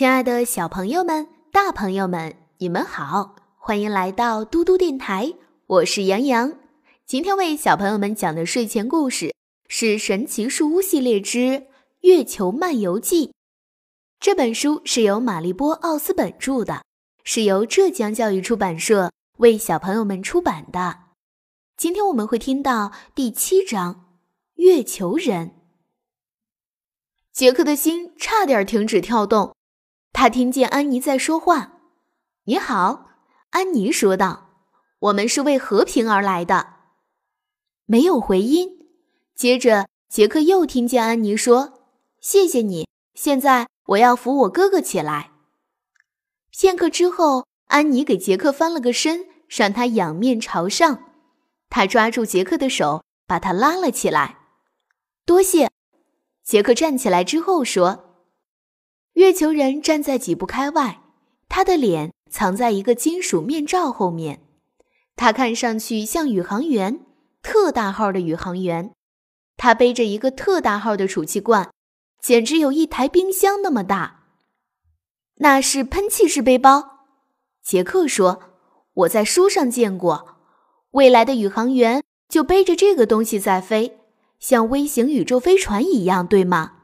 亲爱的小朋友们、大朋友们，你们好，欢迎来到嘟嘟电台，我是杨洋。今天为小朋友们讲的睡前故事是《神奇树屋系列之月球漫游记》。这本书是由玛丽波·奥斯本著的，是由浙江教育出版社为小朋友们出版的。今天我们会听到第七章《月球人》。杰克的心差点停止跳动。他听见安妮在说话。“你好，”安妮说道，“我们是为和平而来的。”没有回音。接着，杰克又听见安妮说：“谢谢你。现在我要扶我哥哥起来。”片刻之后，安妮给杰克翻了个身，让他仰面朝上。他抓住杰克的手，把他拉了起来。“多谢。”杰克站起来之后说。月球人站在几步开外，他的脸藏在一个金属面罩后面。他看上去像宇航员，特大号的宇航员。他背着一个特大号的储气罐，简直有一台冰箱那么大。那是喷气式背包，杰克说：“我在书上见过，未来的宇航员就背着这个东西在飞，像微型宇宙飞船一样，对吗？”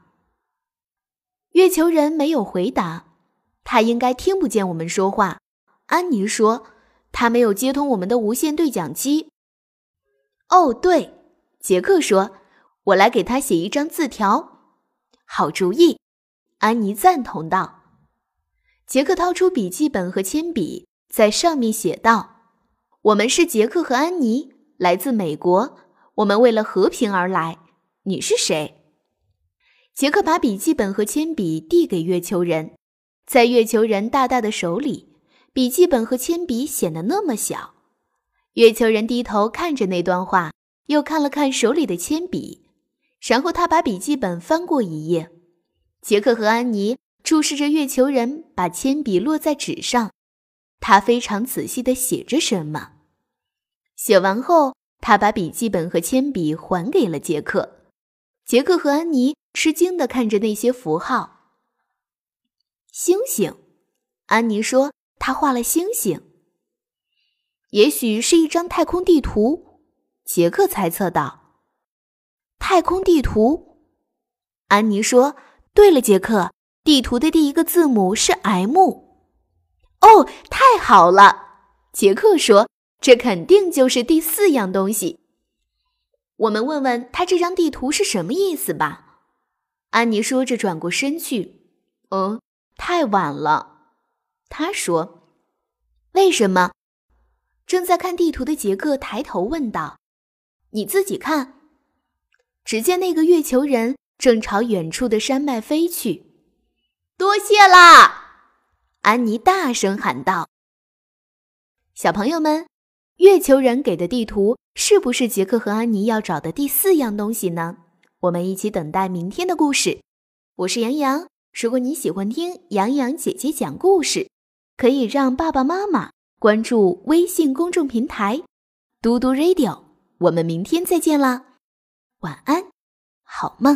月球人没有回答，他应该听不见我们说话。安妮说：“他没有接通我们的无线对讲机。”哦，对，杰克说：“我来给他写一张字条。”好主意，安妮赞同道。杰克掏出笔记本和铅笔，在上面写道：“我们是杰克和安妮，来自美国。我们为了和平而来。你是谁？”杰克把笔记本和铅笔递给月球人，在月球人大大的手里，笔记本和铅笔显得那么小。月球人低头看着那段话，又看了看手里的铅笔，然后他把笔记本翻过一页。杰克和安妮注视着月球人把铅笔落在纸上，他非常仔细地写着什么。写完后，他把笔记本和铅笔还给了杰克。杰克和安妮。吃惊地看着那些符号。星星，安妮说：“她画了星星。”也许是一张太空地图，杰克猜测道。“太空地图。”安妮说：“对了，杰克，地图的第一个字母是 M。”哦，太好了！杰克说：“这肯定就是第四样东西。”我们问问他这张地图是什么意思吧。安妮说着，转过身去。“嗯，太晚了。”他说。“为什么？”正在看地图的杰克抬头问道。“你自己看。”只见那个月球人正朝远处的山脉飞去。“多谢啦！”安妮大声喊道。“小朋友们，月球人给的地图是不是杰克和安妮要找的第四样东西呢？”我们一起等待明天的故事。我是杨洋。如果你喜欢听杨洋姐姐讲故事，可以让爸爸妈妈关注微信公众平台“嘟嘟 radio”。我们明天再见啦，晚安，好梦。